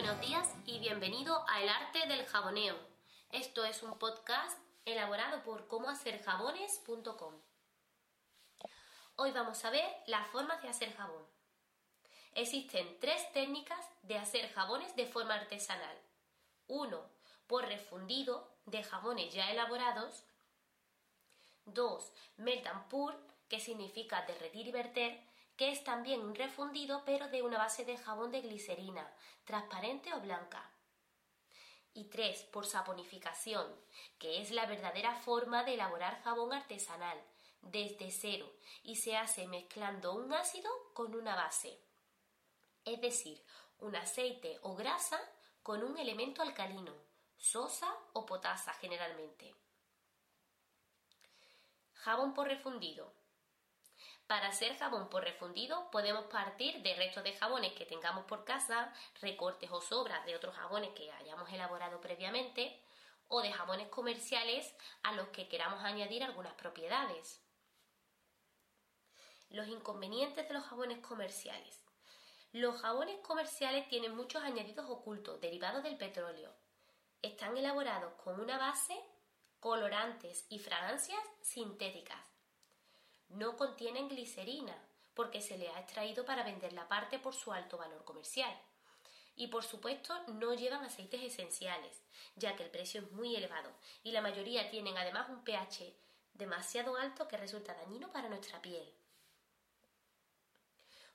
buenos días y bienvenido a El Arte del Jaboneo. Esto es un podcast elaborado por comohacerjabones.com. Hoy vamos a ver las formas de hacer jabón. Existen tres técnicas de hacer jabones de forma artesanal. Uno, por refundido de jabones ya elaborados. Dos, melt and pour, que significa derretir y verter, que es también un refundido pero de una base de jabón de glicerina, transparente o blanca. Y tres, por saponificación, que es la verdadera forma de elaborar jabón artesanal, desde cero, y se hace mezclando un ácido con una base. Es decir, un aceite o grasa con un elemento alcalino, sosa o potasa generalmente. Jabón por refundido. Para hacer jabón por refundido podemos partir de restos de jabones que tengamos por casa, recortes o sobras de otros jabones que hayamos elaborado previamente o de jabones comerciales a los que queramos añadir algunas propiedades. Los inconvenientes de los jabones comerciales. Los jabones comerciales tienen muchos añadidos ocultos derivados del petróleo. Están elaborados con una base, colorantes y fragancias sintéticas no contienen glicerina, porque se le ha extraído para vender la parte por su alto valor comercial. Y por supuesto no llevan aceites esenciales, ya que el precio es muy elevado y la mayoría tienen además un pH demasiado alto que resulta dañino para nuestra piel.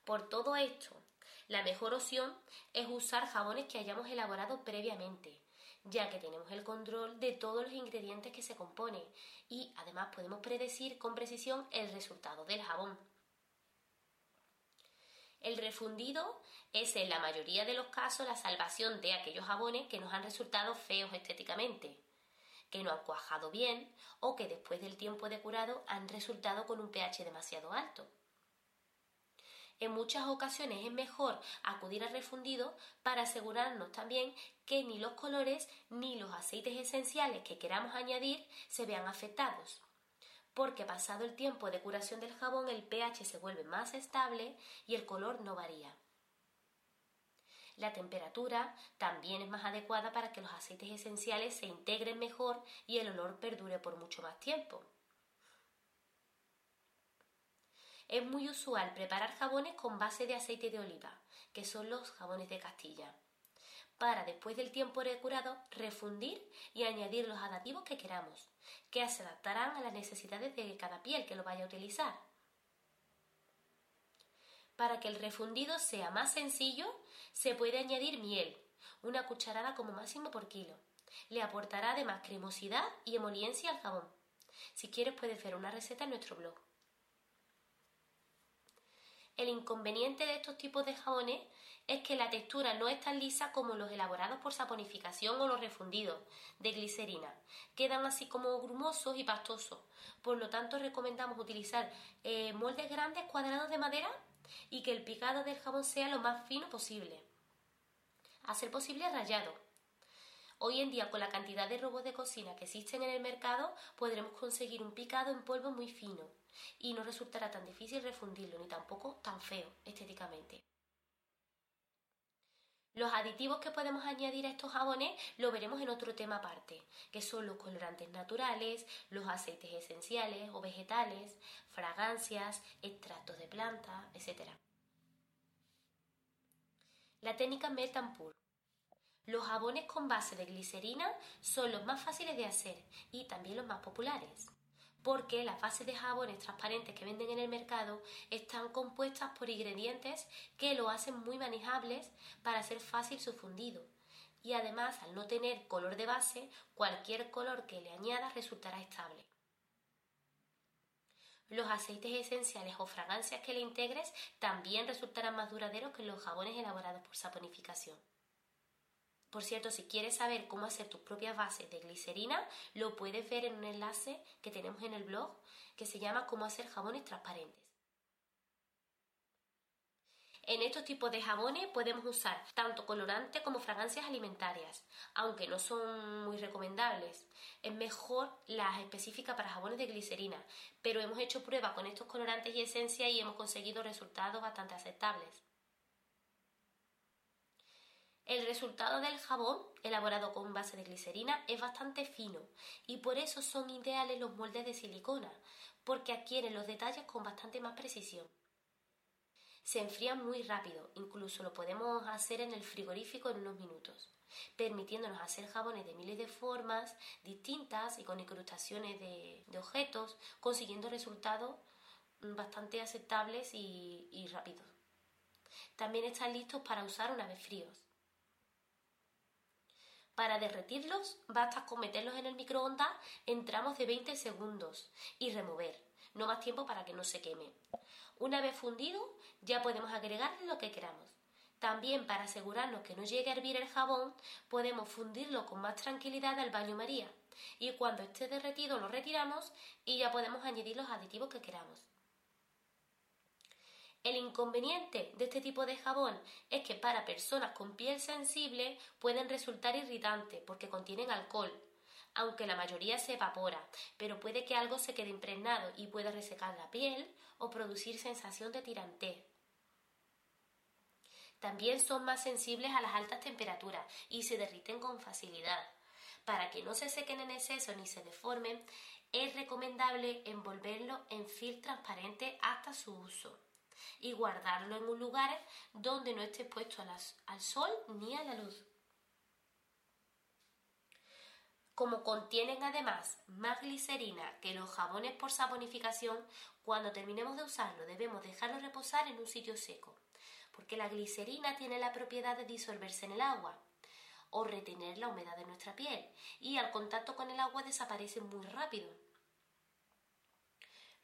Por todo esto, la mejor opción es usar jabones que hayamos elaborado previamente, ya que tenemos el control de todos los ingredientes que se componen y además podemos predecir con precisión el resultado del jabón. El refundido es en la mayoría de los casos la salvación de aquellos jabones que nos han resultado feos estéticamente, que no han cuajado bien o que después del tiempo de curado han resultado con un pH demasiado alto. En muchas ocasiones es mejor acudir al refundido para asegurarnos también que ni los colores ni los aceites esenciales que queramos añadir se vean afectados. Porque pasado el tiempo de curación del jabón el pH se vuelve más estable y el color no varía. La temperatura también es más adecuada para que los aceites esenciales se integren mejor y el olor perdure por mucho más tiempo. Es muy usual preparar jabones con base de aceite de oliva, que son los jabones de Castilla, para después del tiempo curado refundir y añadir los aditivos que queramos, que se adaptarán a las necesidades de cada piel que lo vaya a utilizar. Para que el refundido sea más sencillo, se puede añadir miel, una cucharada como máximo por kilo. Le aportará además cremosidad y emoliencia al jabón. Si quieres puedes ver una receta en nuestro blog. El inconveniente de estos tipos de jabones es que la textura no es tan lisa como los elaborados por saponificación o los refundidos de glicerina. Quedan así como grumosos y pastosos. Por lo tanto, recomendamos utilizar eh, moldes grandes cuadrados de madera y que el picado del jabón sea lo más fino posible. A ser posible rayado. Hoy en día, con la cantidad de robots de cocina que existen en el mercado, podremos conseguir un picado en polvo muy fino y no resultará tan difícil refundirlo ni tampoco tan feo estéticamente. Los aditivos que podemos añadir a estos jabones lo veremos en otro tema aparte, que son los colorantes naturales, los aceites esenciales o vegetales, fragancias, extractos de planta, etc. La técnica Melt Los jabones con base de glicerina son los más fáciles de hacer y también los más populares porque las bases de jabones transparentes que venden en el mercado están compuestas por ingredientes que lo hacen muy manejables para hacer fácil su fundido. Y además, al no tener color de base, cualquier color que le añadas resultará estable. Los aceites esenciales o fragancias que le integres también resultarán más duraderos que los jabones elaborados por saponificación. Por cierto, si quieres saber cómo hacer tus propias bases de glicerina, lo puedes ver en un enlace que tenemos en el blog que se llama Cómo hacer jabones transparentes. En estos tipos de jabones podemos usar tanto colorantes como fragancias alimentarias, aunque no son muy recomendables. Es mejor las específicas para jabones de glicerina, pero hemos hecho pruebas con estos colorantes y esencias y hemos conseguido resultados bastante aceptables. El resultado del jabón, elaborado con base de glicerina, es bastante fino y por eso son ideales los moldes de silicona, porque adquieren los detalles con bastante más precisión. Se enfrían muy rápido, incluso lo podemos hacer en el frigorífico en unos minutos, permitiéndonos hacer jabones de miles de formas distintas y con incrustaciones de, objetos, consiguiendo resultados bastante aceptables y, y rápidos. También están listos para usar una vez fríos. Para derretirlos basta con meterlos en el microondas en tramos de 20 segundos y remover, no más tiempo para que no se queme. Una vez fundido ya podemos agregarle lo que queramos. También para asegurarnos que no llegue a hervir el jabón podemos fundirlo con más tranquilidad al baño María y cuando esté derretido lo retiramos y ya podemos añadir los aditivos que queramos. El inconveniente de este tipo de jabón es que para personas con piel sensible pueden resultar irritantes porque contienen alcohol, aunque la mayoría se evapora, pero puede que algo se quede impregnado y pueda resecar la piel o producir sensación de tirantez. También son más sensibles a las altas temperaturas y se derriten con facilidad. Para que no se sequen en exceso ni se deformen, es recomendable envolverlo en film transparente hasta su uso y guardarlo en un lugar donde no esté expuesto al sol ni a la luz. Como contienen además más glicerina que los jabones por saponificación, cuando terminemos de usarlo debemos dejarlo reposar en un sitio seco, porque la glicerina tiene la propiedad de disolverse en el agua o retener la humedad de nuestra piel y al contacto con el agua desaparece muy rápido.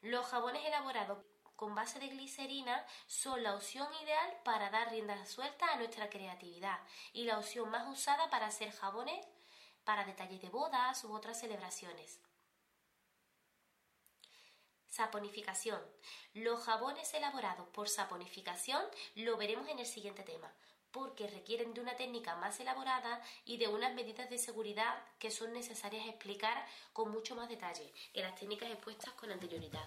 Los jabones elaborados con base de glicerina son la opción ideal para dar rienda suelta a nuestra creatividad y la opción más usada para hacer jabones para detalles de bodas u otras celebraciones. Saponificación. Los jabones elaborados por saponificación lo veremos en el siguiente tema, porque requieren de una técnica más elaborada y de unas medidas de seguridad que son necesarias explicar con mucho más detalle que las técnicas expuestas con anterioridad.